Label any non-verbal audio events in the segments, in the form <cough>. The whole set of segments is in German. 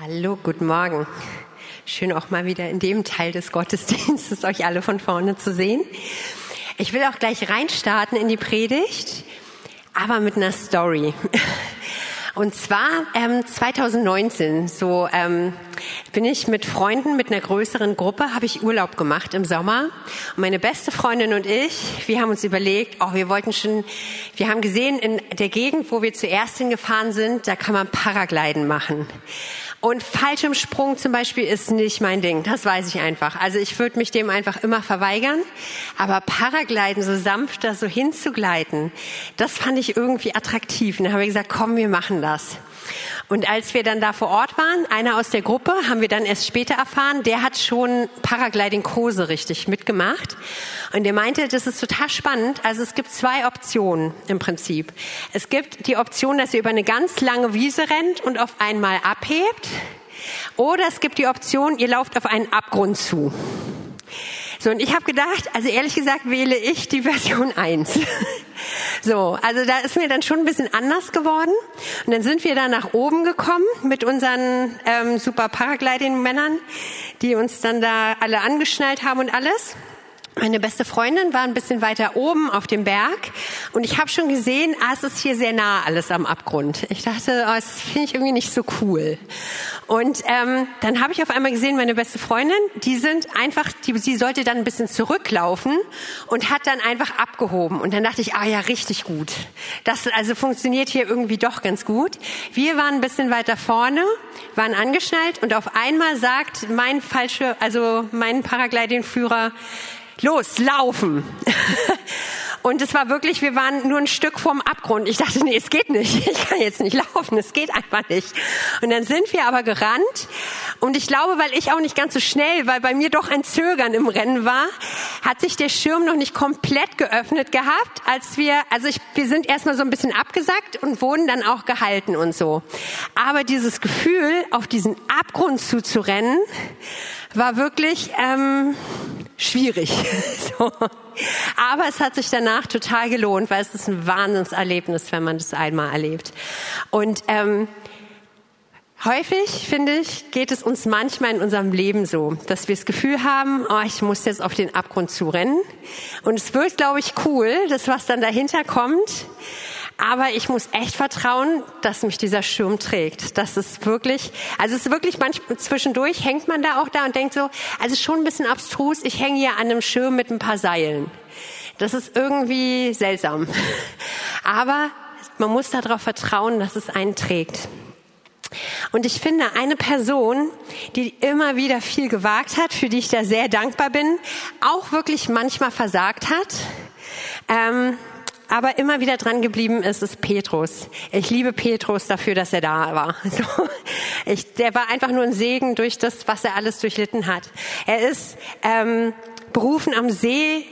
Hallo, guten Morgen. Schön auch mal wieder in dem Teil des Gottesdienstes euch alle von vorne zu sehen. Ich will auch gleich reinstarten in die Predigt, aber mit einer Story. Und zwar ähm, 2019, so ähm, bin ich mit Freunden, mit einer größeren Gruppe, habe ich Urlaub gemacht im Sommer. Und meine beste Freundin und ich, wir haben uns überlegt, oh, wir wollten schon, wir haben gesehen, in der Gegend, wo wir zuerst hingefahren sind, da kann man Paragliden machen. Und Fallschirmsprung zum Beispiel ist nicht mein Ding. Das weiß ich einfach. Also ich würde mich dem einfach immer verweigern. Aber Paragliden, so sanft da so hinzugleiten, das fand ich irgendwie attraktiv. Und dann habe ich gesagt, komm, wir machen das. Und als wir dann da vor Ort waren, einer aus der Gruppe, haben wir dann erst später erfahren, der hat schon Paragliding-Kurse richtig mitgemacht. Und der meinte, das ist total spannend. Also es gibt zwei Optionen im Prinzip. Es gibt die Option, dass ihr über eine ganz lange Wiese rennt und auf einmal abhebt. Oder es gibt die Option, ihr lauft auf einen Abgrund zu. So, und ich habe gedacht, also ehrlich gesagt wähle ich die Version 1. <laughs> so, also da ist mir dann schon ein bisschen anders geworden. Und dann sind wir da nach oben gekommen mit unseren ähm, super Paragliding-Männern, die uns dann da alle angeschnallt haben und alles. Meine beste Freundin war ein bisschen weiter oben auf dem Berg und ich habe schon gesehen, ah, es ist hier sehr nah alles am Abgrund. Ich dachte, oh, das finde ich irgendwie nicht so cool. Und ähm, dann habe ich auf einmal gesehen, meine beste Freundin, die sind einfach, die, sie sollte dann ein bisschen zurücklaufen und hat dann einfach abgehoben. Und dann dachte ich, ah ja, richtig gut. Das also funktioniert hier irgendwie doch ganz gut. Wir waren ein bisschen weiter vorne, waren angeschnallt und auf einmal sagt mein falsche, also mein Paragliding-Führer, los, laufen. <laughs> Und es war wirklich, wir waren nur ein Stück vorm Abgrund. Ich dachte, nee, es geht nicht. <laughs> Ich kann jetzt nicht laufen. Es geht einfach nicht. Und dann sind wir aber gerannt. Und ich glaube, weil ich auch nicht ganz so schnell, weil bei mir doch ein Zögern im Rennen war, hat sich der Schirm noch nicht komplett geöffnet gehabt, als wir, also ich, wir sind erstmal so ein bisschen abgesackt und wurden dann auch gehalten und so. Aber dieses Gefühl, auf diesen Abgrund zuzurennen, war wirklich ähm, schwierig. <laughs> so. Aber es hat sich danach total gelohnt, weil es ist ein Wahnsinnserlebnis, wenn man das einmal erlebt. Und ähm, Häufig, finde ich, geht es uns manchmal in unserem Leben so, dass wir das Gefühl haben, oh, ich muss jetzt auf den Abgrund zurennen. Und es wird, glaube ich, cool, das, was dann dahinter kommt. Aber ich muss echt vertrauen, dass mich dieser Schirm trägt. Das ist wirklich, also es ist wirklich manchmal zwischendurch hängt man da auch da und denkt so, also schon ein bisschen abstrus, ich hänge hier an einem Schirm mit ein paar Seilen. Das ist irgendwie seltsam. <laughs> Aber man muss darauf vertrauen, dass es einen trägt. Und ich finde, eine Person, die immer wieder viel gewagt hat, für die ich da sehr dankbar bin, auch wirklich manchmal versagt hat, ähm, aber immer wieder dran geblieben ist, ist Petrus. Ich liebe Petrus dafür, dass er da war. <laughs> So, ich, der war einfach nur ein Segen durch das, was er alles durchlitten hat. Er ist ähm, berufen am See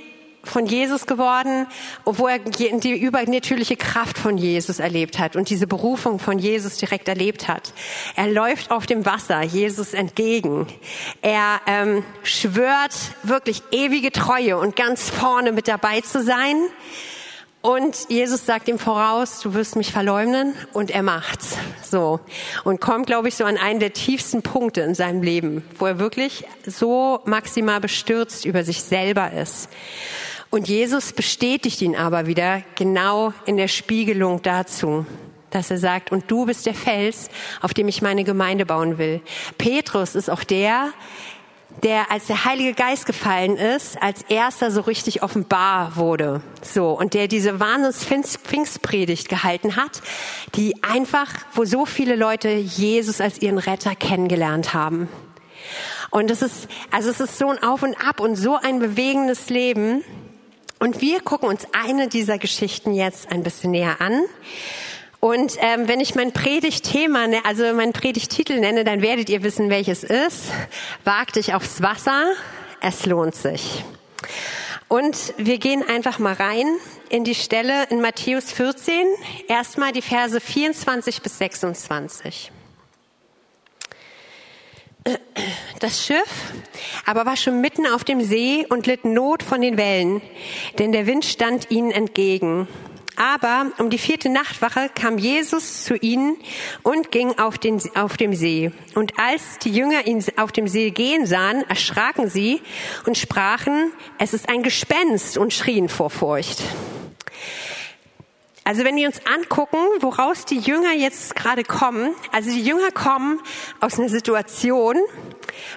von Jesus geworden, obwohl er die übernatürliche Kraft von Jesus erlebt hat und diese Berufung von Jesus direkt erlebt hat. Er läuft auf dem Wasser Jesus entgegen. Er ähm, schwört wirklich ewige Treue und ganz vorne mit dabei zu sein. Und Jesus sagt ihm voraus, du wirst mich verleugnen und er macht's. So. Und kommt, glaube ich, so an einen der tiefsten Punkte in seinem Leben, wo er wirklich so maximal bestürzt über sich selber ist. Und Jesus bestätigt ihn aber wieder genau in der Spiegelung dazu, dass er sagt, und du bist der Fels, auf dem ich meine Gemeinde bauen will. Petrus ist auch der, der, als der Heilige Geist gefallen ist, als erster so richtig offenbar wurde. So. Und der diese Wahnsinns-Pfingstpredigt gehalten hat, die einfach, wo so viele Leute Jesus als ihren Retter kennengelernt haben. Und es ist, also es ist so ein Auf und Ab und so ein bewegendes Leben. Und wir gucken uns eine dieser Geschichten jetzt ein bisschen näher an. Und ähm, wenn ich mein Predigtthema, ne, also mein Predigtitel nenne, dann werdet ihr wissen, welches ist. Wag dich aufs Wasser, es lohnt sich. Und wir gehen einfach mal rein in die Stelle in Matthäus 14, erstmal die Verse 24 bis 26. Das Schiff aber war schon mitten auf dem See und litt Not von den Wellen, denn der Wind stand ihnen entgegen. Aber um die vierte Nachtwache kam Jesus zu ihnen und ging auf, den, auf dem See. Und als die Jünger ihn auf dem See gehen sahen, erschraken sie und sprachen, es ist ein Gespenst und schrien vor Furcht. Also wenn wir uns angucken, woraus die Jünger jetzt gerade kommen, also die Jünger kommen aus einer Situation,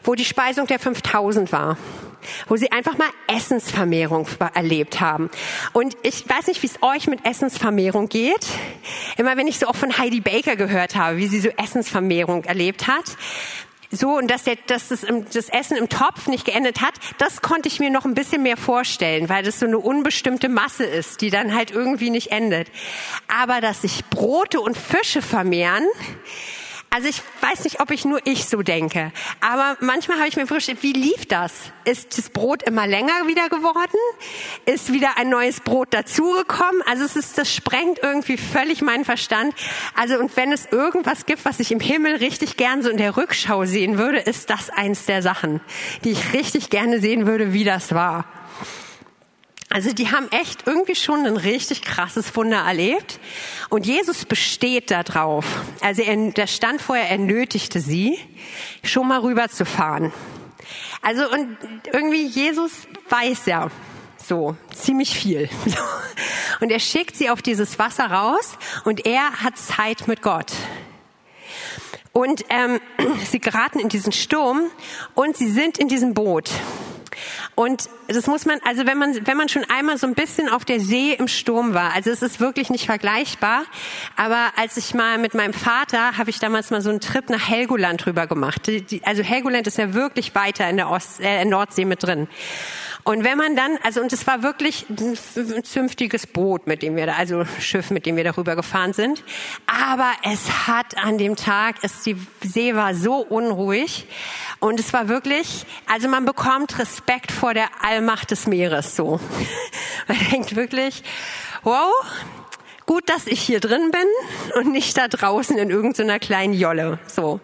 wo die Speisung der 5000 war wo sie einfach mal Essensvermehrung erlebt haben. Und ich weiß nicht, wie es euch mit Essensvermehrung geht. Immer wenn ich so auch von Heidi Baker gehört habe, wie sie so Essensvermehrung erlebt hat, so und dass, der, dass das, das Essen im Topf nicht geendet hat, das konnte ich mir noch ein bisschen mehr vorstellen, weil das so eine unbestimmte Masse ist, die dann halt irgendwie nicht endet. Aber dass sich Brote und Fische vermehren, also ich weiß nicht, ob ich nur ich so denke, aber manchmal habe ich mir vorgestellt, wie lief das? Ist das Brot immer länger wieder geworden? Ist wieder ein neues Brot dazugekommen? Also es ist, das sprengt irgendwie völlig meinen Verstand. Also und wenn es irgendwas gibt, was ich im Himmel richtig gern so in der Rückschau sehen würde, ist das eins der Sachen, die ich richtig gerne sehen würde, wie das war. Also die haben echt irgendwie schon ein richtig krasses Wunder erlebt. Und Jesus besteht da drauf. Also er, der stand vorher, er nötigte sie, schon mal rüberzufahren. Also und irgendwie Jesus weiß ja so ziemlich viel. <laughs> Und er schickt sie auf dieses Wasser raus und er hat Zeit mit Gott. Und ähm, <clears throat> sie geraten in diesen Sturm und sie sind in diesem Boot. Und das muss man, also wenn man, wenn man schon einmal so ein bisschen auf der See im Sturm war, also es ist wirklich nicht vergleichbar, aber als ich mal mit meinem Vater, habe ich damals mal so einen Trip nach Helgoland drüber gemacht. Also Helgoland ist ja wirklich weiter in der Ost, äh, Nordsee mit drin. Und wenn man dann, also und es war wirklich ein zünftiges Boot, mit dem wir da, also Schiff, mit dem wir darüber gefahren sind. Aber es hat an dem Tag, es, die See war so unruhig und es war wirklich, also man bekommt Respekt vor der Allmacht des Meeres so. <laughs> Man denkt wirklich, wow, gut, dass ich hier drin bin und nicht da draußen in irgendeiner kleinen Jolle, so.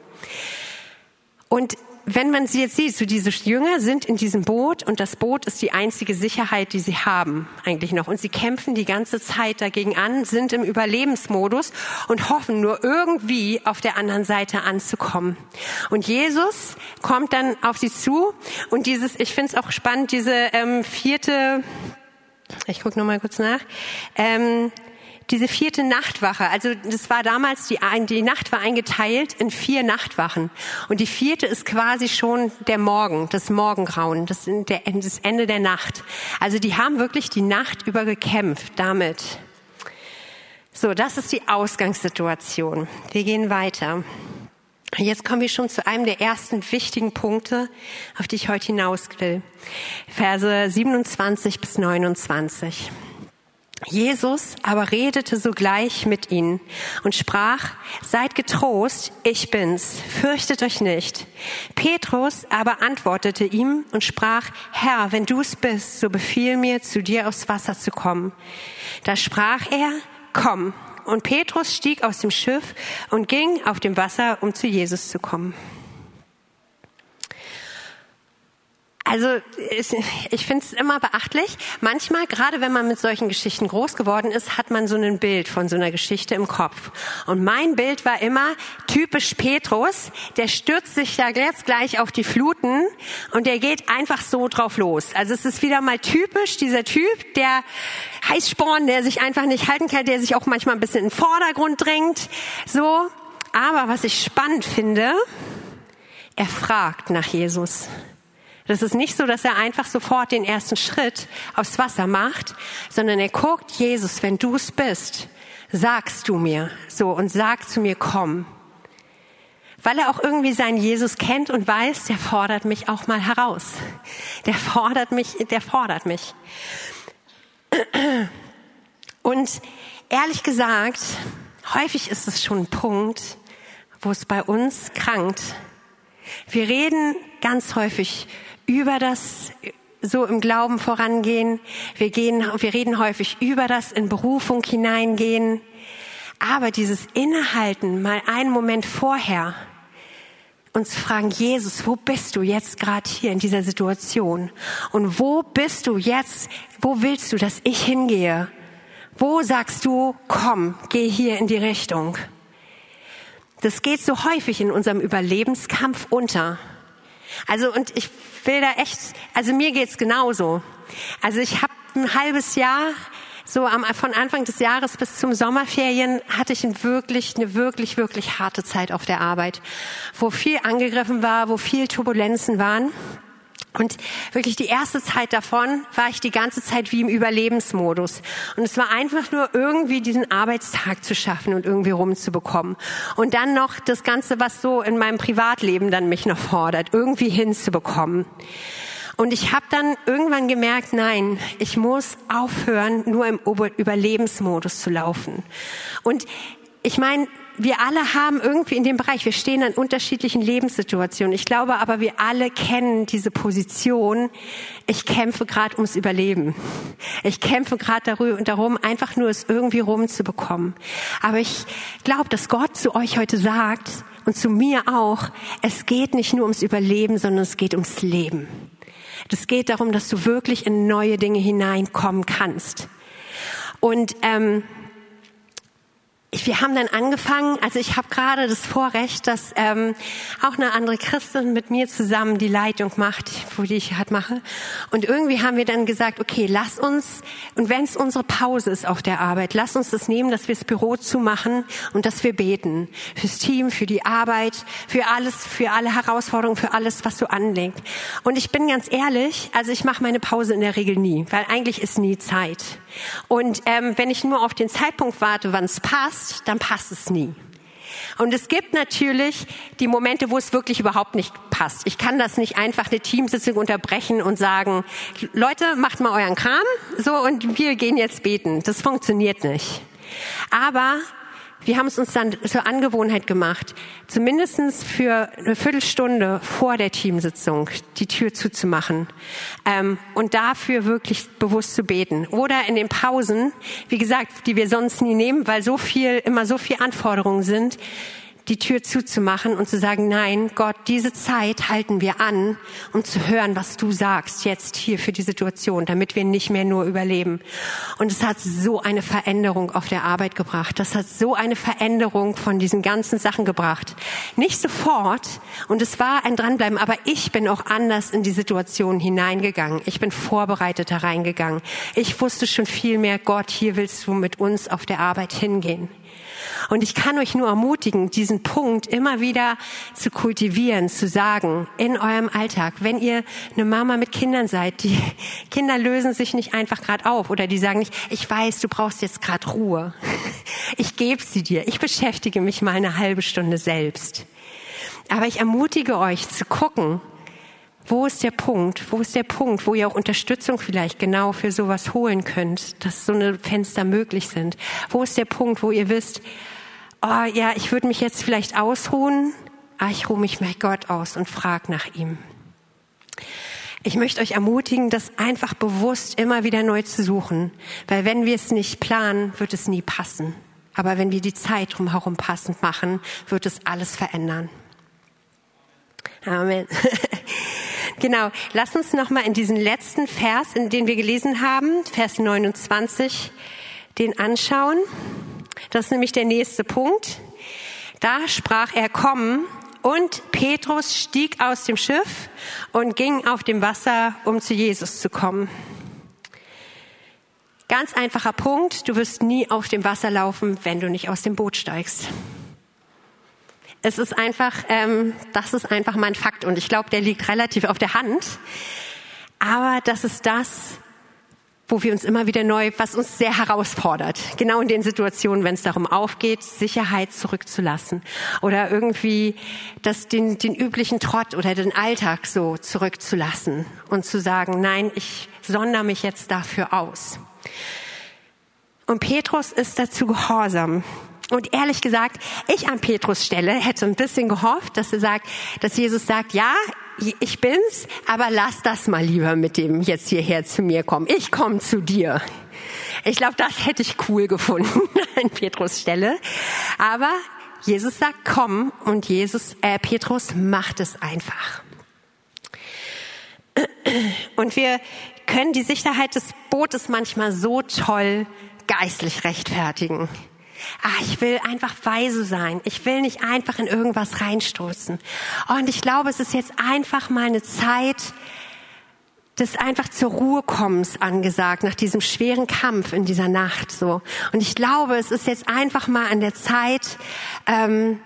Und wenn man sie jetzt sieht, so diese Jünger sind in diesem Boot und das Boot ist die einzige Sicherheit, die sie haben eigentlich noch. Und sie kämpfen die ganze Zeit dagegen an, sind im Überlebensmodus und hoffen nur irgendwie auf der anderen Seite anzukommen. Und Jesus kommt dann auf sie zu und dieses, ich finde es auch spannend, diese ähm, vierte, ich gucke noch mal kurz nach, ähm, diese vierte Nachtwache, also das war damals, die, die Nacht war eingeteilt in vier Nachtwachen. Und die vierte ist quasi schon der Morgen, das Morgengrauen, das, der, das Ende der Nacht. Also die haben wirklich die Nacht über gekämpft damit. So, das ist die Ausgangssituation. Wir gehen weiter. Jetzt kommen wir schon zu einem der ersten wichtigen Punkte, auf die ich heute hinaus will. Verse 27 bis 29. Jesus aber redete sogleich mit ihnen und sprach, seid getrost, ich bin's, fürchtet euch nicht. Petrus aber antwortete ihm und sprach, Herr, wenn du's bist, so befiehl mir, zu dir aufs Wasser zu kommen. Da sprach er, komm. Und Petrus stieg aus dem Schiff und ging auf dem Wasser, um zu Jesus zu kommen. Also ich finde es immer beachtlich. Manchmal, gerade wenn man mit solchen Geschichten groß geworden ist, hat man so ein Bild von so einer Geschichte im Kopf. Und mein Bild war immer typisch Petrus, der stürzt sich da jetzt gleich auf die Fluten und der geht einfach so drauf los. Also es ist wieder mal typisch dieser Typ, der Heißsporn, der sich einfach nicht halten kann, der sich auch manchmal ein bisschen in den Vordergrund drängt. So. Aber was ich spannend finde, er fragt nach Jesus. Das ist nicht so, dass er einfach sofort den ersten Schritt aufs Wasser macht, sondern er guckt, Jesus, wenn du es bist, sagst du mir so und sag zu mir, komm. Weil er auch irgendwie seinen Jesus kennt und weiß, der fordert mich auch mal heraus. Der fordert mich, der fordert mich. Und ehrlich gesagt, häufig ist es schon ein Punkt, wo es bei uns krankt. Wir reden ganz häufig über das so im Glauben vorangehen. Wir gehen, wir reden häufig über das in Berufung hineingehen. Aber dieses Innehalten, mal einen Moment vorher, uns fragen, Jesus, wo bist du jetzt gerade hier in dieser Situation? Und wo bist du jetzt? Wo willst du, dass ich hingehe? Wo sagst du, komm, geh hier in die Richtung? Das geht so häufig in unserem Überlebenskampf unter. Also und ich will da echt, also mir geht's genauso. Also ich habe ein halbes Jahr so am, von Anfang des Jahres bis zum Sommerferien hatte ich ein wirklich, eine wirklich, wirklich harte Zeit auf der Arbeit, wo viel angegriffen war, wo viel Turbulenzen waren. Und wirklich die erste Zeit davon war ich die ganze Zeit wie im Überlebensmodus. Und es war einfach nur irgendwie diesen Arbeitstag zu schaffen und irgendwie rumzubekommen. Und dann noch das Ganze, was so in meinem Privatleben dann mich noch fordert, irgendwie hinzubekommen. Und ich habe dann irgendwann gemerkt, nein, ich muss aufhören, nur im Überlebensmodus zu laufen. Und ich meine, wir alle haben irgendwie in dem Bereich, wir stehen an unterschiedlichen Lebenssituationen. Ich glaube aber, wir alle kennen diese Position. Ich kämpfe gerade ums Überleben. Ich kämpfe gerade darum, einfach nur es irgendwie rumzubekommen. Aber ich glaube, dass Gott zu euch heute sagt und zu mir auch, es geht nicht nur ums Überleben, sondern es geht ums Leben. Das geht darum, dass du wirklich in neue Dinge hineinkommen kannst. Und ähm, wir haben dann angefangen, also ich habe gerade das Vorrecht, dass ähm, auch eine andere Christin mit mir zusammen die Leitung macht, wo die ich halt mache. Und irgendwie haben wir dann gesagt, okay, lass uns, und wenn es unsere Pause ist auf der Arbeit, lass uns das nehmen, dass wir das Büro zumachen und dass wir beten. Fürs Team, für die Arbeit, für alles, für alle Herausforderungen, für alles, was so anlenkt. Und ich bin ganz ehrlich, also ich mache meine Pause in der Regel nie, weil eigentlich ist nie Zeit. Und ähm, wenn ich nur auf den Zeitpunkt warte, wann es passt, dann passt es nie. Und es gibt natürlich die Momente, wo es wirklich überhaupt nicht passt. Ich kann das nicht einfach eine Teamsitzung unterbrechen und sagen, Leute, macht mal euren Kram, so, und wir gehen jetzt beten. Das funktioniert nicht. Aber wir haben es uns dann zur Angewohnheit gemacht, zumindestens für eine Viertelstunde vor der Teamsitzung die Tür zuzumachen ähm, und dafür wirklich bewusst zu beten. Oder in den Pausen, wie gesagt, die wir sonst nie nehmen, weil so viel, immer so viel Anforderungen sind, die Tür zuzumachen und zu sagen, nein, Gott, diese Zeit halten wir an, um zu hören, was du sagst jetzt hier für die Situation, damit wir nicht mehr nur überleben. Und es hat so eine Veränderung auf der Arbeit gebracht. Das hat so eine Veränderung von diesen ganzen Sachen gebracht. Nicht sofort. Und es war ein Dranbleiben, aber ich bin auch anders in die Situation hineingegangen. Ich bin vorbereitet hereingegangen. Ich wusste schon viel mehr, Gott, hier willst du mit uns auf der Arbeit hingehen. Und ich kann euch nur ermutigen, diesen Punkt immer wieder zu kultivieren, zu sagen, in eurem Alltag, wenn ihr eine Mama mit Kindern seid, die <laughs> Kinder lösen sich nicht einfach gerade auf oder die sagen nicht, ich weiß, du brauchst jetzt gerade Ruhe. <laughs> Ich gebe sie dir. Ich beschäftige mich mal eine halbe Stunde selbst. Aber ich ermutige euch zu gucken, wo ist der Punkt? Wo ist der Punkt, wo ihr auch Unterstützung vielleicht genau für sowas holen könnt, dass so eine Fenster möglich sind? Wo ist der Punkt, wo ihr wisst, oh ja, ich würde mich jetzt vielleicht ausruhen, aber ich ruhe mich mit Gott aus und frage nach ihm. Ich möchte euch ermutigen, das einfach bewusst immer wieder neu zu suchen, weil wenn wir es nicht planen, wird es nie passen. Aber wenn wir die Zeit drumherum passend machen, wird es alles verändern. Amen. <laughs> Genau, lass uns noch mal in diesen letzten Vers, in den wir gelesen haben, Vers 29, den anschauen. Das ist nämlich der nächste Punkt. Da sprach er, komm, und Petrus stieg aus dem Schiff und ging auf dem Wasser, um zu Jesus zu kommen. Ganz einfacher Punkt, du wirst nie auf dem Wasser laufen, wenn du nicht aus dem Boot steigst. Es ist einfach, ähm, das ist einfach mein Fakt und ich glaube, der liegt relativ auf der Hand. Aber das ist das, wo wir uns immer wieder neu, was uns sehr herausfordert. Genau in den Situationen, wenn es darum aufgeht, Sicherheit zurückzulassen oder irgendwie das, den, den üblichen Trott oder den Alltag so zurückzulassen und zu sagen, nein, ich sondere mich jetzt dafür aus. Und Petrus ist dazu gehorsam. Und ehrlich gesagt, ich an Petrus Stelle hätte ein bisschen gehofft, dass er sagt, dass Jesus sagt, ja, ich bin's, aber lass das mal lieber mit dem jetzt hierher zu mir kommen. Ich komme zu dir. Ich glaube, das hätte ich cool gefunden <laughs> an Petrus Stelle. Aber Jesus sagt, komm, und Jesus, äh, Petrus macht es einfach. <clears throat> Und wir können die Sicherheit des Bootes manchmal so toll geistlich rechtfertigen. Ah, ich will einfach weise sein. Ich will nicht einfach in irgendwas reinstoßen. Und ich glaube, es ist jetzt einfach mal eine Zeit des einfach zur Ruhe kommens angesagt nach diesem schweren Kampf in dieser Nacht so. Und ich glaube, es ist jetzt einfach mal an der Zeit. Ähm,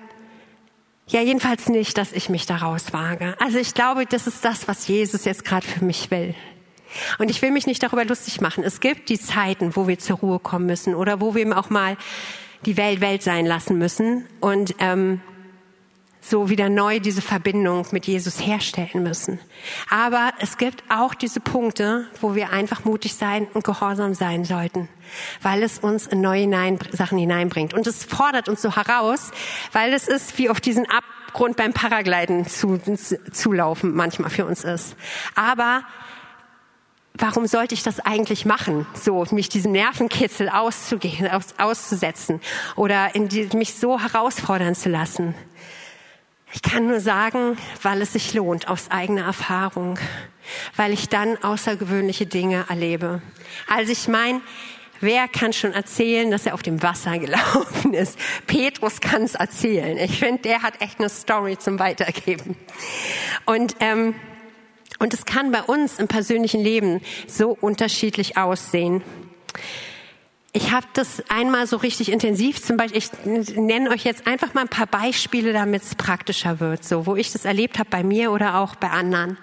ja, jedenfalls nicht, dass ich mich daraus wage. Also ich glaube, das ist das, was Jesus jetzt gerade für mich will. Und ich will mich nicht darüber lustig machen. Es gibt die Zeiten, wo wir zur Ruhe kommen müssen oder wo wir auch mal die Welt Welt sein lassen müssen und ähm, so wieder neu diese Verbindung mit Jesus herstellen müssen. Aber es gibt auch diese Punkte, wo wir einfach mutig sein und gehorsam sein sollten, weil es uns in neue hinein, Sachen hineinbringt. Und es fordert uns so heraus, weil es ist wie auf diesen Abgrund beim Paragliden zu, zulaufen manchmal für uns ist. Aber warum sollte ich das eigentlich machen? So, mich diesem Nervenkitzel auszugehen, aus, auszusetzen oder die, mich so herausfordern zu lassen. Ich kann nur sagen, weil es sich lohnt aus eigener Erfahrung, weil ich dann außergewöhnliche Dinge erlebe. Also ich meine, wer kann schon erzählen, dass er auf dem Wasser gelaufen ist? Petrus kann es erzählen. Ich finde, der hat echt eine Story zum Weitergeben. Und ähm, und es kann bei uns im persönlichen Leben so unterschiedlich aussehen. Ich habe das einmal so richtig intensiv, zum Beispiel, ich nenne euch jetzt einfach mal ein paar Beispiele, damit es praktischer wird, so wo ich das erlebt habe bei mir oder auch bei anderen.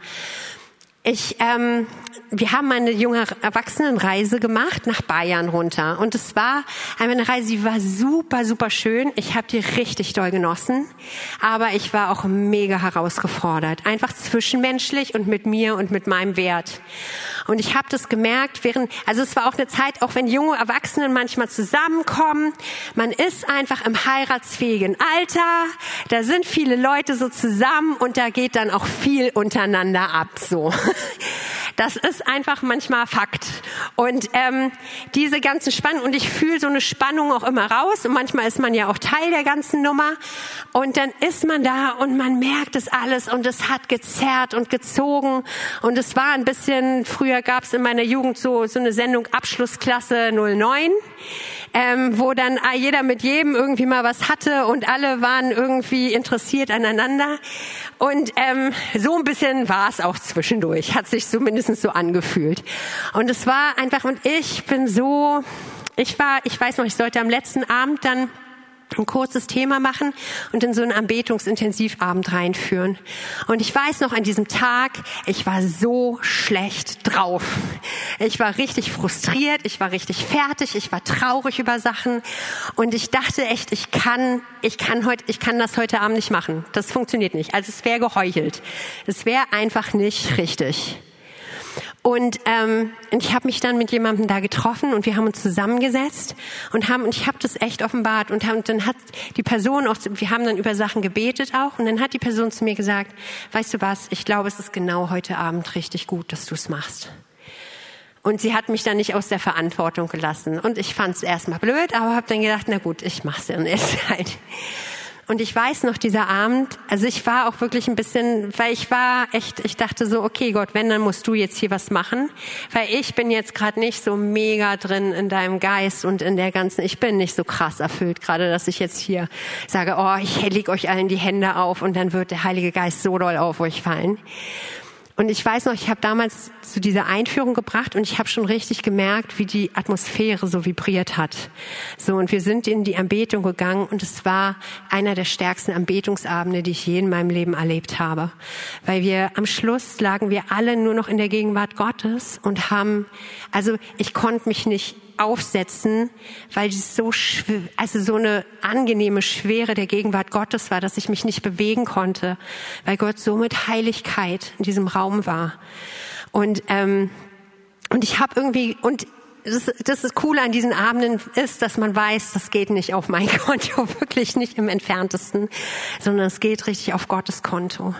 Ich, ähm, wir haben eine junge Erwachsenenreise gemacht nach Bayern runter und es war eine Reise, die war super, super schön. Ich habe die richtig doll genossen, aber ich war auch mega herausgefordert, einfach zwischenmenschlich und mit mir und mit meinem Wert. Und ich habe das gemerkt, während, also es war auch eine Zeit, auch wenn junge Erwachsene manchmal zusammenkommen, man ist einfach im heiratsfähigen Alter, da sind viele Leute so zusammen und da geht dann auch viel untereinander ab, so. <laughs> Das ist einfach manchmal Fakt. Und ähm, diese ganzen Spannungen, und ich fühle so eine Spannung auch immer raus, und manchmal ist man ja auch Teil der ganzen Nummer, und dann ist man da und man merkt es alles. Und es hat gezerrt und gezogen. Und es war ein bisschen, früher gab es in meiner Jugend so, so eine Sendung Abschlussklasse 09 ähm, wo dann jeder mit jedem irgendwie mal was hatte und alle waren irgendwie interessiert aneinander. Und ähm, so ein bisschen war es auch zwischendurch, hat sich zumindest so angefühlt. Und es war einfach, und ich bin so, ich war, ich weiß noch, ich sollte am letzten Abend dann ein kurzes Thema machen und in so einen Anbetungsintensivabend reinführen. Und ich weiß noch an diesem Tag, ich war so schlecht drauf. Ich war richtig frustriert, ich war richtig fertig, ich war traurig über Sachen und ich dachte echt, ich kann, ich kann heute, ich kann das heute Abend nicht machen. Das funktioniert nicht. Also es wäre geheuchelt. Es wäre einfach nicht richtig. Und ähm, ich habe mich dann mit jemandem da getroffen und wir haben uns zusammengesetzt und haben und ich habe das echt offenbart und, haben, dann hat die Person auch, wir haben dann über Sachen gebetet auch und dann hat die Person zu mir gesagt, weißt du was, ich glaube, es ist genau heute Abend richtig gut, dass du es machst. Und sie hat mich dann nicht aus der Verantwortung gelassen. Und ich fand es erstmal blöd, aber habe dann gedacht, na gut, ich mach's dann jetzt <laughs> halt. Und ich weiß noch, dieser Abend, also ich war auch wirklich ein bisschen, weil ich war echt, ich dachte so, okay Gott, wenn, dann musst du jetzt hier was machen. Weil ich bin jetzt gerade nicht so mega drin in deinem Geist und in der ganzen, ich bin nicht so krass erfüllt gerade, dass ich jetzt hier sage, oh, ich leg euch allen die Hände auf und dann wird der Heilige Geist so doll auf euch fallen. Und ich weiß noch, ich habe damals zu dieser Einführung gebracht und ich habe schon richtig gemerkt, wie die Atmosphäre so vibriert hat. So und wir sind in die Anbetung gegangen und es war einer der stärksten Anbetungsabende, die ich je in meinem Leben erlebt habe, weil wir am Schluss lagen wir alle nur noch in der Gegenwart Gottes und haben also ich konnte mich nicht aufsetzen, weil es so also so eine angenehme Schwere der Gegenwart Gottes war, dass ich mich nicht bewegen konnte, weil Gott so mit Heiligkeit in diesem Raum war. Und ähm, und ich habe irgendwie und das, das ist cool an diesen Abenden ist, dass man weiß, das geht nicht auf mein <laughs> Konto, wirklich nicht im entferntesten, sondern es geht richtig auf Gottes Konto.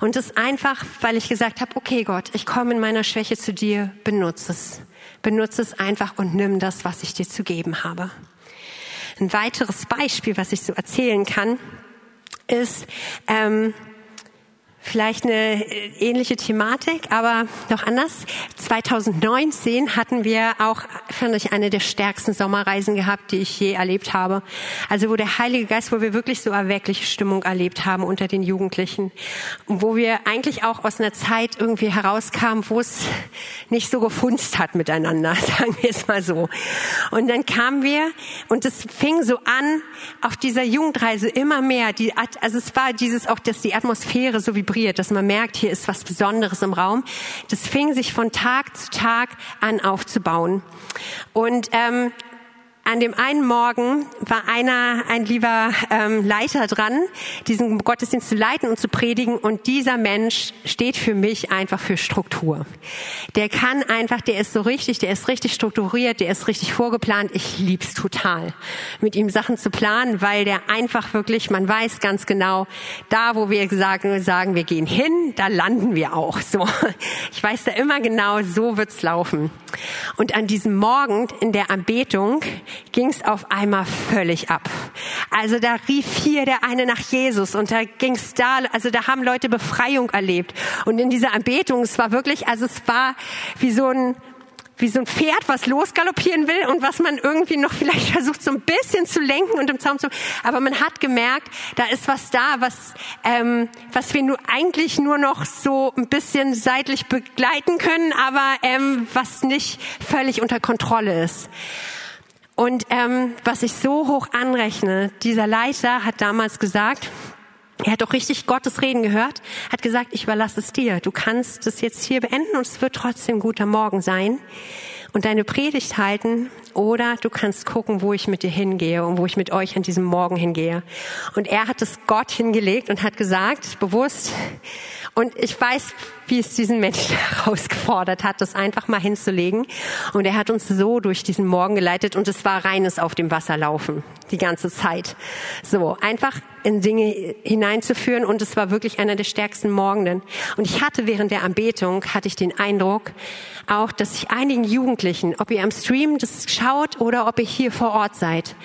Und das einfach, weil ich gesagt habe, okay Gott, ich komme in meiner Schwäche zu dir, benutze es. Benutze es einfach und nimm das, was ich dir zu geben habe. Ein weiteres Beispiel, was ich so erzählen kann, ist, ähm, vielleicht eine äh, ähnliche Thematik, aber doch anders. 2019 hatten wir auch, fand ich, eine der stärksten Sommerreisen gehabt, die ich je erlebt habe. Also wo der Heilige Geist, wo wir wirklich so erweckliche Stimmung erlebt haben unter den Jugendlichen. Und wo wir eigentlich auch aus einer Zeit irgendwie herauskamen, wo es nicht so gefunzt hat miteinander, <laughs> sagen wir es mal so. Und dann kamen wir und es fing so an, auf dieser Jugendreise immer mehr, die, also es war dieses auch, dass die Atmosphäre so vibriert, dass man merkt, hier ist was Besonderes im Raum. Das fing sich von Tag zu Tag an aufzubauen. Und ähm, an dem einen Morgen war einer, ein lieber ähm, Leiter dran, diesen Gottesdienst zu leiten und zu predigen. Und dieser Mensch steht für mich einfach für Struktur. Der kann einfach, der ist so richtig, der ist richtig strukturiert, der ist richtig vorgeplant. Ich lieb's total, mit ihm Sachen zu planen, weil der einfach wirklich, man weiß ganz genau, da wo wir sagen, sagen wir gehen hin, da landen wir auch. So, ich weiß da immer genau, so wird's laufen. Und an diesem Morgen in der Anbetung ging es auf einmal völlig ab. Also da rief hier der eine nach Jesus und da ging es da, also da haben Leute Befreiung erlebt. Und in dieser Anbetung, es war wirklich, also es war wie so ein wie so ein Pferd, was losgaloppieren will und was man irgendwie noch vielleicht <laughs> versucht, so ein bisschen zu lenken und im Zaum zu. Aber man hat gemerkt, da ist was da, was ähm, was wir nur eigentlich nur noch so ein bisschen seitlich begleiten können, aber ähm, was nicht völlig unter Kontrolle ist. Und ähm, was ich so hoch anrechne, dieser Leiter hat damals gesagt, er hat auch richtig Gottes Reden gehört, hat gesagt, ich überlasse es dir. Du kannst es jetzt hier beenden und es wird trotzdem guter Morgen sein und deine Predigt halten oder du kannst gucken, wo ich mit dir hingehe und wo ich mit euch an diesem Morgen hingehe. Und er hat es Gott hingelegt und hat gesagt, bewusst, und ich weiß, wie es diesen Menschen <laughs> herausgefordert hat, das einfach mal hinzulegen. Und er hat uns so durch diesen Morgen geleitet und es war reines auf dem Wasser laufen, die ganze Zeit. So, einfach in Dinge hineinzuführen und es war wirklich einer der stärksten Morgenden. Und ich hatte während der Anbetung, hatte ich den Eindruck, auch, dass ich einigen Jugendlichen, ob ihr am Stream das schaut oder ob ihr hier vor Ort seid,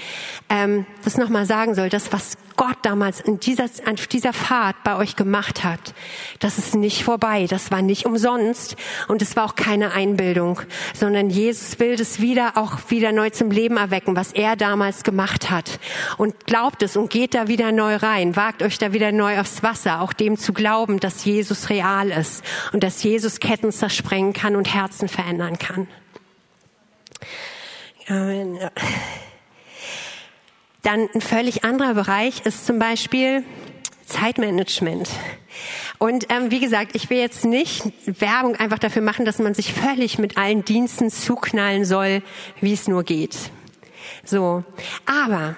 ähm, das nochmal sagen soll, das, was Gott damals in dieser, an dieser Fahrt bei euch gemacht hat, das ist nicht vorbei, das war nicht umsonst und es war auch keine Einbildung, sondern Jesus will das wieder auch wieder neu zum Leben erwecken, was er damals gemacht hat. Und glaubt es und geht da wieder neu rein, wagt euch da wieder neu aufs Wasser, auch dem zu glauben, dass Jesus real ist und dass Jesus Ketten zersprengen kann und Herzen verändern kann. Amen. Ja. Dann ein völlig anderer Bereich ist zum Beispiel Zeitmanagement. Und ähm, wie gesagt, ich will jetzt nicht Werbung einfach dafür machen, dass man sich völlig mit allen Diensten zuknallen soll, wie es nur geht. So, aber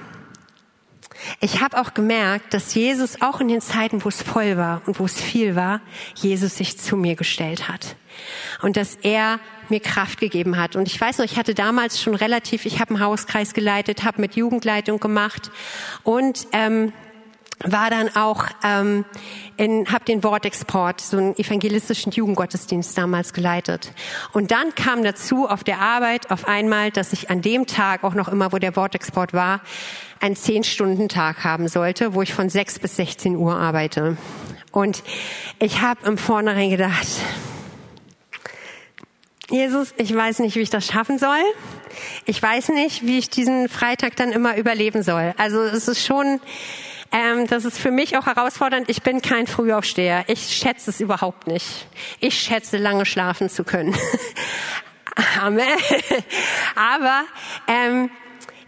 ich habe auch gemerkt, dass Jesus auch in den Zeiten, wo es voll war und wo es viel war, Jesus sich zu mir gestellt hat und dass er mir Kraft gegeben hat. Und ich weiß noch, ich hatte damals schon relativ, ich habe einen Hauskreis geleitet, habe mit Jugendleitung gemacht und ähm, war dann auch ähm, in, habe den Wortexport, so einen evangelistischen Jugendgottesdienst damals geleitet. Und dann kam dazu auf der Arbeit auf einmal, dass ich an dem Tag, auch noch immer, wo der Wortexport war, einen Zehn-Stunden-Tag haben sollte, wo ich von sechs bis 16 Uhr arbeite. Und ich habe im Vornherein gedacht, Jesus, ich weiß nicht, wie ich das schaffen soll. Ich weiß nicht, wie ich diesen Freitag dann immer überleben soll. Also es ist schon, ähm, das ist für mich auch herausfordernd. Ich bin kein Frühaufsteher. Ich schätze es überhaupt nicht. Ich schätze, lange schlafen zu können. <laughs> Amen. Aber ähm,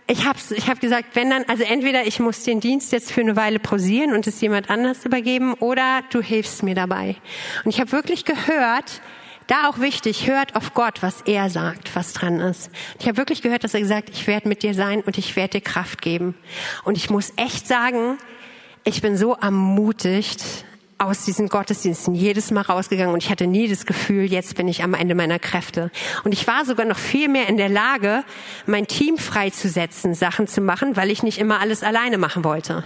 ich habe ich hab gesagt, wenn dann, also entweder ich muss den Dienst jetzt für eine Weile pausieren und es jemand anders übergeben, oder du hilfst mir dabei. Und ich habe wirklich gehört, da auch wichtig, hört auf Gott, was er sagt, was dran ist. Ich habe wirklich gehört, dass er gesagt, ich werde mit dir sein und ich werde dir Kraft geben. Und ich muss echt sagen, ich bin so ermutigt, aus diesen Gottesdiensten jedes Mal rausgegangen und ich hatte nie das Gefühl, jetzt bin ich am Ende meiner Kräfte. Und ich war sogar noch viel mehr in der Lage, mein Team freizusetzen, Sachen zu machen, weil ich nicht immer alles alleine machen wollte.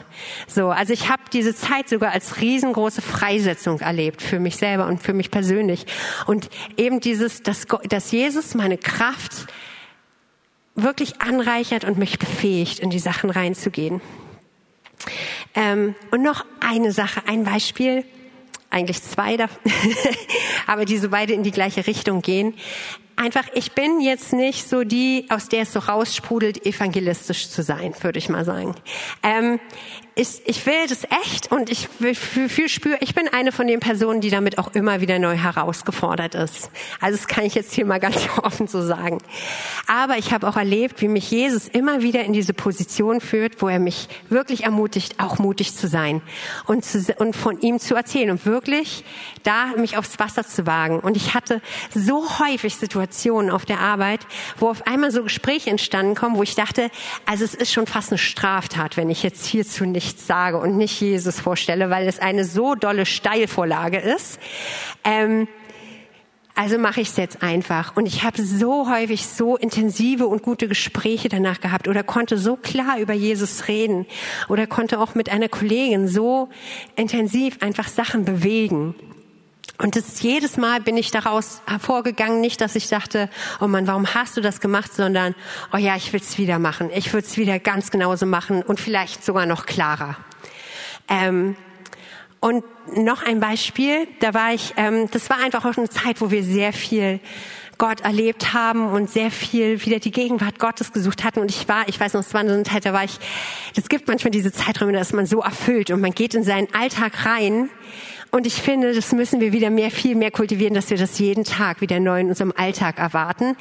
So, also ich habe diese Zeit sogar als riesengroße Freisetzung erlebt für mich selber und für mich persönlich. Und eben dieses, dass, dass Jesus meine Kraft wirklich anreichert und mich befähigt, in die Sachen reinzugehen. Ähm, und noch eine Sache, ein Beispiel. eigentlich zwei, <laughs> aber die so beide in die gleiche Richtung gehen. Einfach, ich bin jetzt nicht so die, aus der es so raussprudelt, evangelistisch zu sein, würde ich mal sagen. Ähm, ich, ich will das echt und ich will viel, viel spüre, ich bin eine von den Personen, die damit auch immer wieder neu herausgefordert ist. Also das kann ich jetzt hier mal ganz <laughs> offen so sagen. Aber ich habe auch erlebt, wie mich Jesus immer wieder in diese Position führt, wo er mich wirklich ermutigt, auch mutig zu sein und, zu, und von ihm zu erzählen und wirklich da mich aufs Wasser zu wagen. Und ich hatte so häufig Situationen auf der Arbeit, wo auf einmal so Gespräche entstanden kommen, wo ich dachte, also es ist schon fast eine Straftat, wenn ich jetzt hierzu nicht nichts sage und nicht Jesus vorstelle, weil es eine so dolle Steilvorlage ist. Ähm, also mache ich es jetzt einfach. Und ich habe so häufig so intensive und gute Gespräche danach gehabt oder konnte so klar über Jesus reden oder konnte auch mit einer Kollegin so intensiv einfach Sachen bewegen. Und das jedes Mal bin ich daraus hervorgegangen, nicht, dass ich dachte, oh Mann, warum hast du das gemacht, sondern, oh ja, ich will es wieder machen. Ich will es wieder ganz genauso machen und vielleicht sogar noch klarer. Ähm, und noch ein Beispiel, da war ich, ähm, das war einfach auch eine Zeit, wo wir sehr viel Gott erlebt haben und sehr viel wieder die Gegenwart Gottes gesucht hatten. Und ich war, ich weiß noch, es war eine Zeit, da war ich, das gibt manchmal diese Zeiträume, dass man so erfüllt und man geht in seinen Alltag rein und ich finde, das müssen wir wieder mehr, viel mehr kultivieren, dass wir das jeden Tag wieder neu in unserem Alltag erwarten.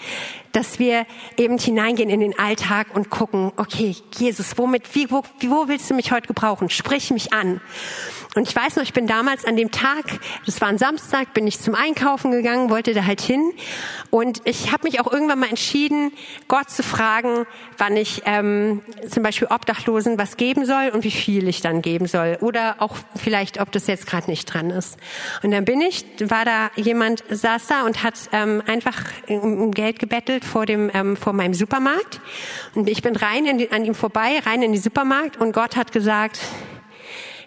Dass wir eben hineingehen in den Alltag und gucken, okay, Jesus, womit, wie, wo, wo willst du mich heute gebrauchen? Sprich mich an. Und ich weiß noch, ich bin damals an dem Tag, das war ein Samstag, bin ich zum Einkaufen gegangen, wollte da halt hin. Und ich habe mich auch irgendwann mal entschieden, Gott zu fragen, wann ich ähm, zum Beispiel Obdachlosen was geben soll und wie viel ich dann geben soll. Oder auch vielleicht, ob das jetzt gerade nicht dran ist. Und dann bin ich, war da jemand, saß da und hat ähm, einfach um Geld gebettelt vor, dem, ähm, vor meinem Supermarkt. Und ich bin rein in die, an ihm vorbei, rein in die Supermarkt und Gott hat gesagt,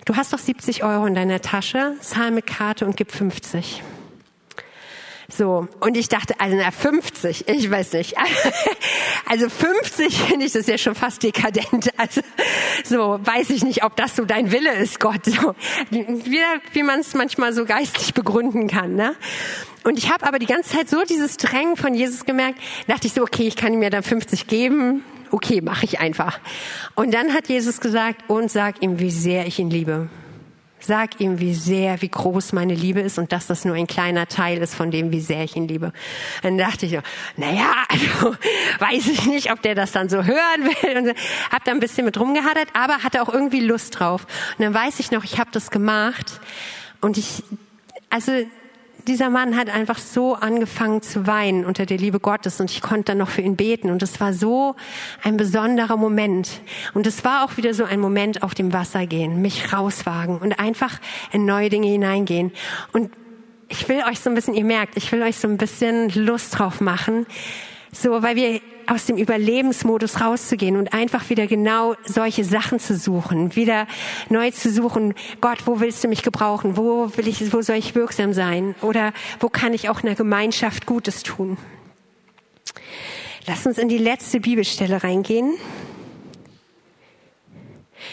du hast doch 70 Euro in deiner Tasche, zahl mit Karte und gib 50. So, und ich dachte, also na 50, ich weiß nicht. <laughs> Also 50 finde ich das ja schon fast dekadent. <laughs> Also so, weiß ich nicht, ob das so dein Wille ist, Gott. So, wie, wie man es manchmal so geistlich begründen kann. Ne? Und ich habe aber die ganze Zeit so dieses Drängen von Jesus gemerkt, dachte ich so, okay, ich kann ihm ja dann 50 geben, okay, mache ich einfach. Und dann hat Jesus gesagt, und sag ihm, wie sehr ich ihn liebe. Sag ihm, wie sehr, wie groß meine Liebe ist und dass das nur ein kleiner Teil ist von dem, wie sehr ich ihn liebe. Dann dachte ich, naja, also <laughs> weiß ich nicht, ob der das dann so hören will. Und hab da ein bisschen mit rumgehadert, aber hatte auch irgendwie Lust drauf. Und dann weiß ich noch, ich habe das gemacht und ich, also dieser Mann hat einfach so angefangen zu weinen unter der Liebe Gottes und ich konnte dann noch für ihn beten und es war so ein besonderer Moment. Und es war auch wieder so ein Moment auf dem Wasser gehen, mich rauswagen und einfach in neue Dinge hineingehen. Und ich will euch so ein bisschen, ihr merkt, ich will euch so ein bisschen Lust drauf machen, so, weil wir aus dem Überlebensmodus rauszugehen und einfach wieder genau solche Sachen zu suchen, wieder neu zu suchen, Gott, wo willst du mich gebrauchen? Wo will ich, wo soll ich wirksam sein? Oder wo kann ich auch in der Gemeinschaft Gutes tun? Lass uns in die letzte Bibelstelle reingehen.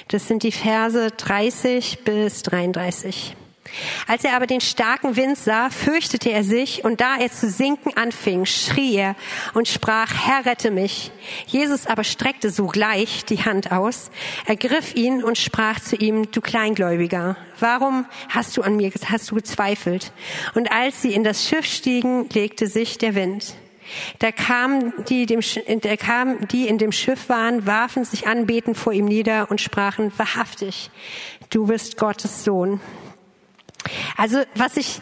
Das sind die Verse 30 bis 33. Als er aber den starken Wind sah, fürchtete er sich, und da er zu sinken anfing, schrie er und sprach, Herr, rette mich. Jesus aber streckte sogleich die Hand aus, ergriff ihn und sprach zu ihm, du Kleingläubiger, warum hast du an mir, hast du gezweifelt? Und als sie in das Schiff stiegen, legte sich der Wind. Da kamen die, dem, da kamen die in dem Schiff waren, warfen sich anbetend vor ihm nieder und sprachen, wahrhaftig, du bist Gottes Sohn. Also was ich,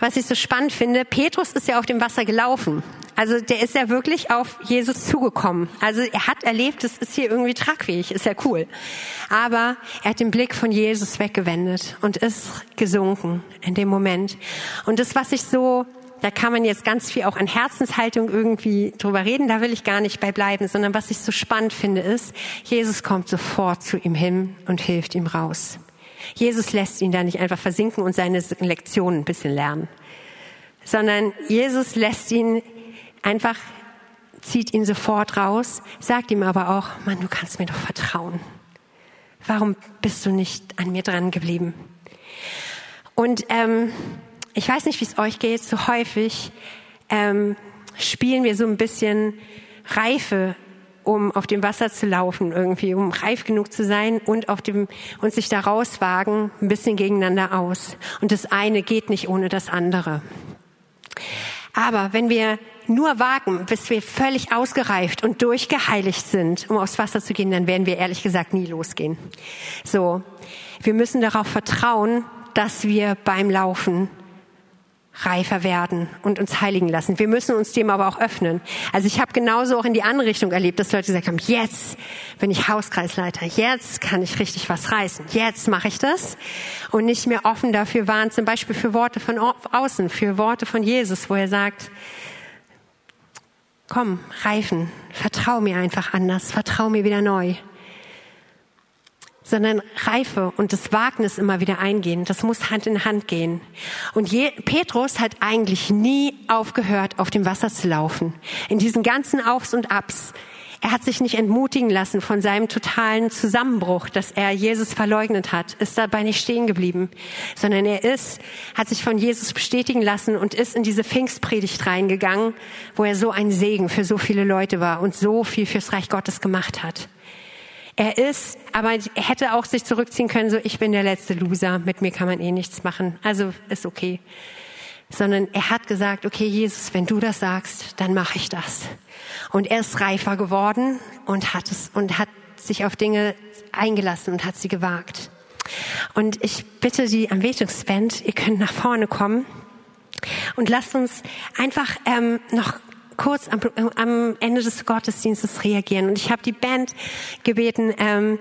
was ich so spannend finde, Petrus ist ja auf dem Wasser gelaufen. Also der ist ja wirklich auf Jesus zugekommen. Also er hat erlebt, es ist hier irgendwie tragfähig, ist ja cool. Aber er hat den Blick von Jesus weggewendet und ist gesunken in dem Moment. Und das, was ich so da kann man jetzt ganz viel auch an Herzenshaltung irgendwie drüber reden, da will ich gar nicht bei bleiben, sondern was ich so spannend finde ist, Jesus kommt sofort zu ihm hin und hilft ihm raus. Jesus lässt ihn da nicht einfach versinken und seine Lektionen ein bisschen lernen, sondern Jesus lässt ihn einfach, zieht ihn sofort raus, sagt ihm aber auch, Mann, du kannst mir doch vertrauen. Warum bist du nicht an mir dran geblieben? Und ähm, ich weiß nicht, wie es euch geht, so häufig ähm, spielen wir so ein bisschen Reife um auf dem Wasser zu laufen, irgendwie, um reif genug zu sein und auf dem, und sich da rauswagen, ein bisschen gegeneinander aus. Und das eine geht nicht ohne das andere. Aber wenn wir nur warten, bis wir völlig ausgereift und durchgeheiligt sind, um aufs Wasser zu gehen, dann werden wir ehrlich gesagt nie losgehen. So. Wir müssen darauf vertrauen, dass wir beim Laufen reifer werden und uns heiligen lassen. Wir müssen uns dem aber auch öffnen. Also ich habe genauso auch in die andere Richtung erlebt, dass Leute gesagt haben, jetzt bin ich Hauskreisleiter, jetzt kann ich richtig was reißen, jetzt mache ich das und nicht mehr offen dafür waren, zum Beispiel für Worte von außen, für Worte von Jesus, wo er sagt, komm, reifen, vertrau mir einfach anders, vertrau mir wieder neu sondern Reife und das Wagnis immer wieder eingehen. Das muss Hand in Hand gehen. Und je, Petrus hat eigentlich nie aufgehört, auf dem Wasser zu laufen. In diesen ganzen Aufs und Abs. Er hat sich nicht entmutigen lassen von seinem totalen Zusammenbruch, dass er Jesus verleugnet hat, ist dabei nicht stehen geblieben, sondern er ist, hat sich von Jesus bestätigen lassen und ist in diese Pfingstpredigt reingegangen, wo er so ein Segen für so viele Leute war und so viel fürs Reich Gottes gemacht hat. Er ist, aber er hätte auch sich zurückziehen können, so ich bin der letzte Loser, mit mir kann man eh nichts machen, also ist okay. Sondern er hat gesagt, okay Jesus, wenn du das sagst, dann mache ich das. Und er ist reifer geworden und hat es und hat sich auf Dinge eingelassen und hat sie gewagt. Und ich bitte die Anbetungsband, ihr könnt nach vorne kommen und lasst uns einfach ähm, noch kurz am, am Ende des Gottesdienstes reagieren. Und ich habe die Band gebeten, ähm,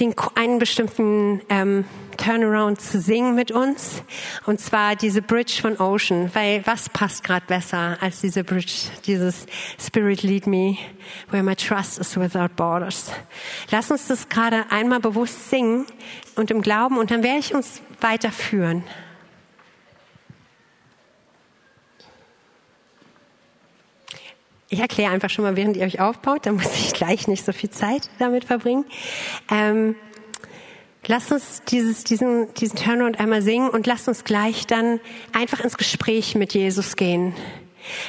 den, einen bestimmten ähm, Turnaround zu singen mit uns. Und zwar diese Bridge von Ocean. Weil was passt gerade besser als diese Bridge, dieses Spirit Lead Me, where my trust is without borders. Lass uns das gerade einmal bewusst singen und im Glauben und dann werde ich uns weiterführen. Ich erkläre einfach schon mal, während ihr euch aufbaut, dann muss ich gleich nicht so viel Zeit damit verbringen. Ähm, lasst uns dieses, diesen, diesen Turnaround einmal singen und lasst uns gleich dann einfach ins Gespräch mit Jesus gehen.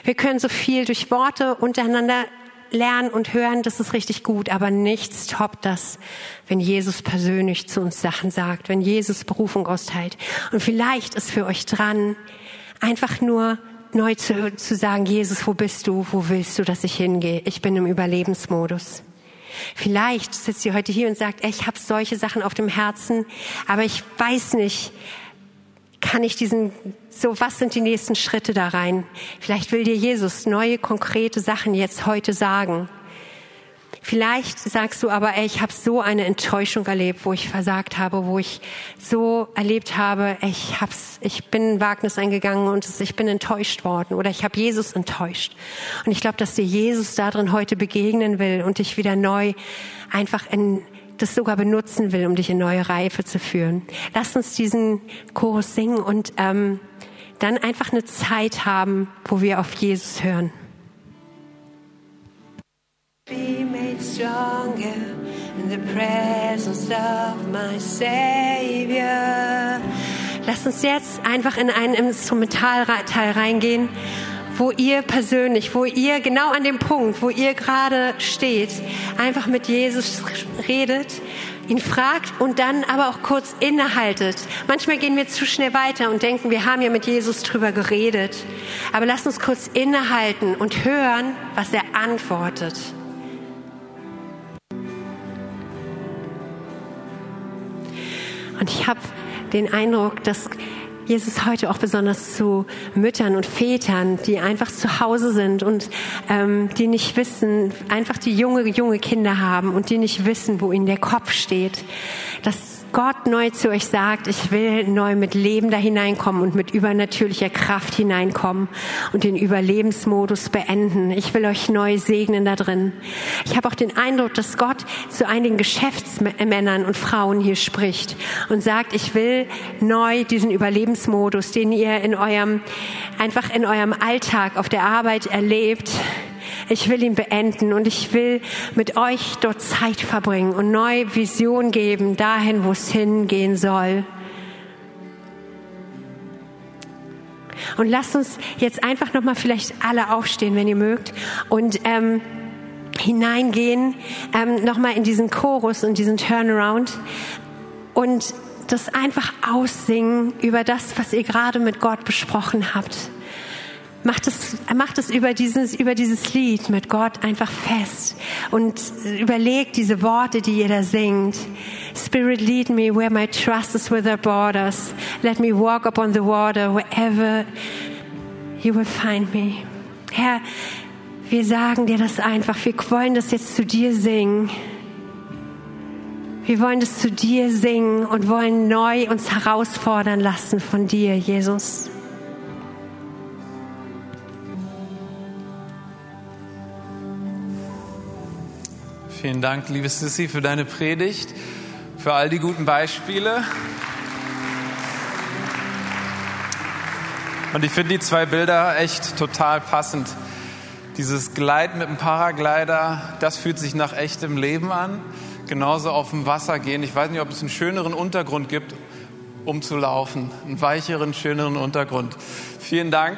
Wir können so viel durch Worte untereinander lernen und hören, das ist richtig gut, aber nichts toppt das, wenn Jesus persönlich zu uns Sachen sagt, wenn Jesus Berufung austeilt. Und vielleicht ist für euch dran, einfach nur neu zu, zu sagen, Jesus, wo bist du? Wo willst du, dass ich hingehe? Ich bin im Überlebensmodus. Vielleicht sitzt ihr heute hier und sagt, ey, ich habe solche Sachen auf dem Herzen, aber ich weiß nicht, kann ich diesen, so was sind die nächsten Schritte da rein? Vielleicht will dir Jesus neue, konkrete Sachen jetzt heute sagen. Vielleicht sagst du aber, ey, ich habe so eine Enttäuschung erlebt, wo ich versagt habe, wo ich so erlebt habe, ey, ich hab's, ich bin Wagnis eingegangen und ich bin enttäuscht worden oder ich habe Jesus enttäuscht. Und ich glaube, dass dir Jesus darin heute begegnen will und dich wieder neu einfach in das sogar benutzen will, um dich in neue Reife zu führen. Lass uns diesen Chorus singen und ähm, dann einfach eine Zeit haben, wo wir auf Jesus hören. Be made stronger in the presence of my Savior. Lasst uns jetzt einfach in einen Instrumentalteil reingehen, wo ihr persönlich, wo ihr genau an dem Punkt, wo ihr gerade steht, einfach mit Jesus redet, ihn fragt und dann aber auch kurz innehaltet. Manchmal gehen wir zu schnell weiter und denken, wir haben ja mit Jesus drüber geredet. Aber lasst uns kurz innehalten und hören, was er antwortet. Und ich habe den Eindruck, dass Jesus heute auch besonders zu Müttern und Vätern, die einfach zu Hause sind und ähm, die nicht wissen, einfach die junge, junge Kinder haben und die nicht wissen, wo ihnen der Kopf steht, dass Gott neu zu euch sagt, ich will neu mit Leben da hineinkommen und mit übernatürlicher Kraft hineinkommen und den Überlebensmodus beenden. Ich will euch neu segnen da drin. Ich habe auch den Eindruck, dass Gott zu einigen Geschäftsmännern und Frauen hier spricht und sagt, ich will neu diesen Überlebensmodus, den ihr in eurem, einfach in eurem Alltag auf der Arbeit erlebt, ich will ihn beenden und ich will mit euch dort Zeit verbringen und neue Vision geben, dahin, wo es hingehen soll. Und lasst uns jetzt einfach nochmal vielleicht alle aufstehen, wenn ihr mögt. Und ähm, hineingehen, ähm, nochmal in diesen Chorus und diesen Turnaround und das einfach aussingen über das, was ihr gerade mit Gott besprochen habt. Macht es, macht es über dieses, über dieses Lied mit Gott einfach fest und überlegt diese Worte, die ihr da singt. Spirit, lead me where my trust is without borders. Let me walk upon the water wherever you will find me. Herr, wir sagen dir das einfach. Wir wollen das jetzt zu dir singen. Wir wollen das zu dir singen und wollen neu uns herausfordern lassen von dir, Jesus. Vielen Dank, liebe Sissy, für deine Predigt, für all die guten Beispiele. Und ich finde die zwei Bilder echt total passend. Dieses Gleiten mit dem Paraglider, das fühlt sich nach echtem Leben an. Genauso auf dem Wasser gehen. Ich weiß nicht, ob es einen schöneren Untergrund gibt, um zu laufen. Einen weicheren, schöneren Untergrund. Vielen Dank.